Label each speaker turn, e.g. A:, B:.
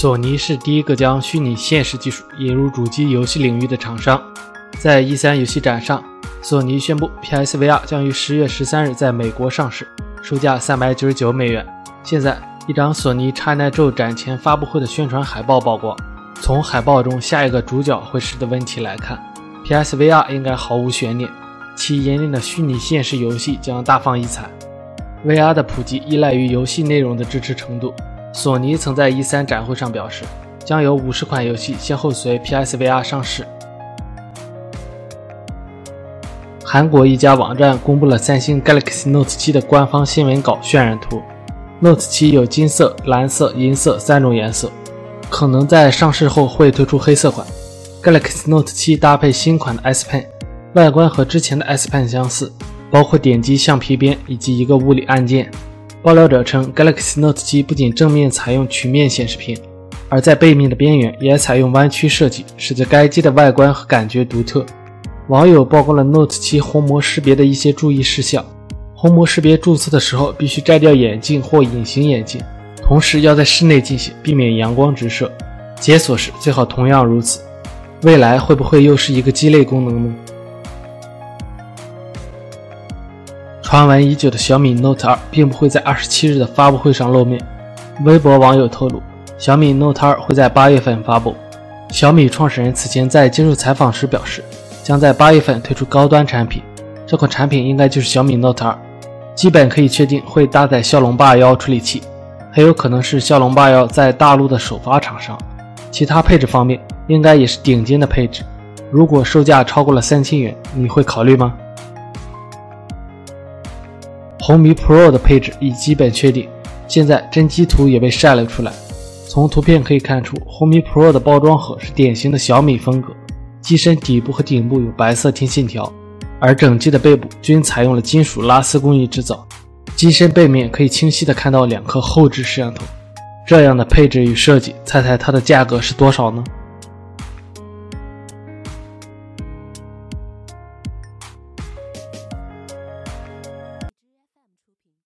A: 索尼是第一个将虚拟现实技术引入主机游戏领域的厂商。在 E3 游戏展上，索尼宣布 PSVR 将于十月十三日在美国上市，售价三百九十九美元。现在，一张索尼 China Joe 展前发布会的宣传海报曝光。从海报中下一个主角会是的问题来看，PSVR 应该毫无悬念，其引领的虚拟现实游戏将大放异彩。VR 的普及依赖于游戏内容的支持程度。索尼曾在 E3 展会上表示，将有五十款游戏先后随 PSVR 上市。韩国一家网站公布了三星 Galaxy Note 7的官方新闻稿渲染图。Note 7有金色、蓝色、银色三种颜色，可能在上市后会推出黑色款。Galaxy Note 7搭配新款的 S Pen，外观和之前的 S Pen 相似，包括点击橡皮边以及一个物理按键。爆料者称，Galaxy Note 7不仅正面采用曲面显示屏，而在背面的边缘也采用弯曲设计，使得该机的外观和感觉独特。网友曝光了 Note 7虹膜识别的一些注意事项：虹膜识别注册的时候必须摘掉眼镜或隐形眼镜，同时要在室内进行，避免阳光直射。解锁时最好同样如此。未来会不会又是一个鸡肋功能呢？传闻已久的小米 Note 2并不会在二十七日的发布会上露面。微博网友透露，小米 Note 2会在八月份发布。小米创始人此前在接受采访时表示，将在八月份推出高端产品，这款产品应该就是小米 Note 2，基本可以确定会搭载骁龙八幺处理器，很有可能是骁龙八幺在大陆的首发厂商。其他配置方面，应该也是顶尖的配置。如果售价超过了三千元，你会考虑吗？红米 Pro 的配置已基本确定，现在真机图也被晒了出来。从图片可以看出，红米 Pro 的包装盒是典型的小米风格，机身底部和顶部有白色天线条，而整机的背部均采用了金属拉丝工艺制造。机身背面可以清晰的看到两颗后置摄像头。这样的配置与设计，猜猜它的价格是多少呢？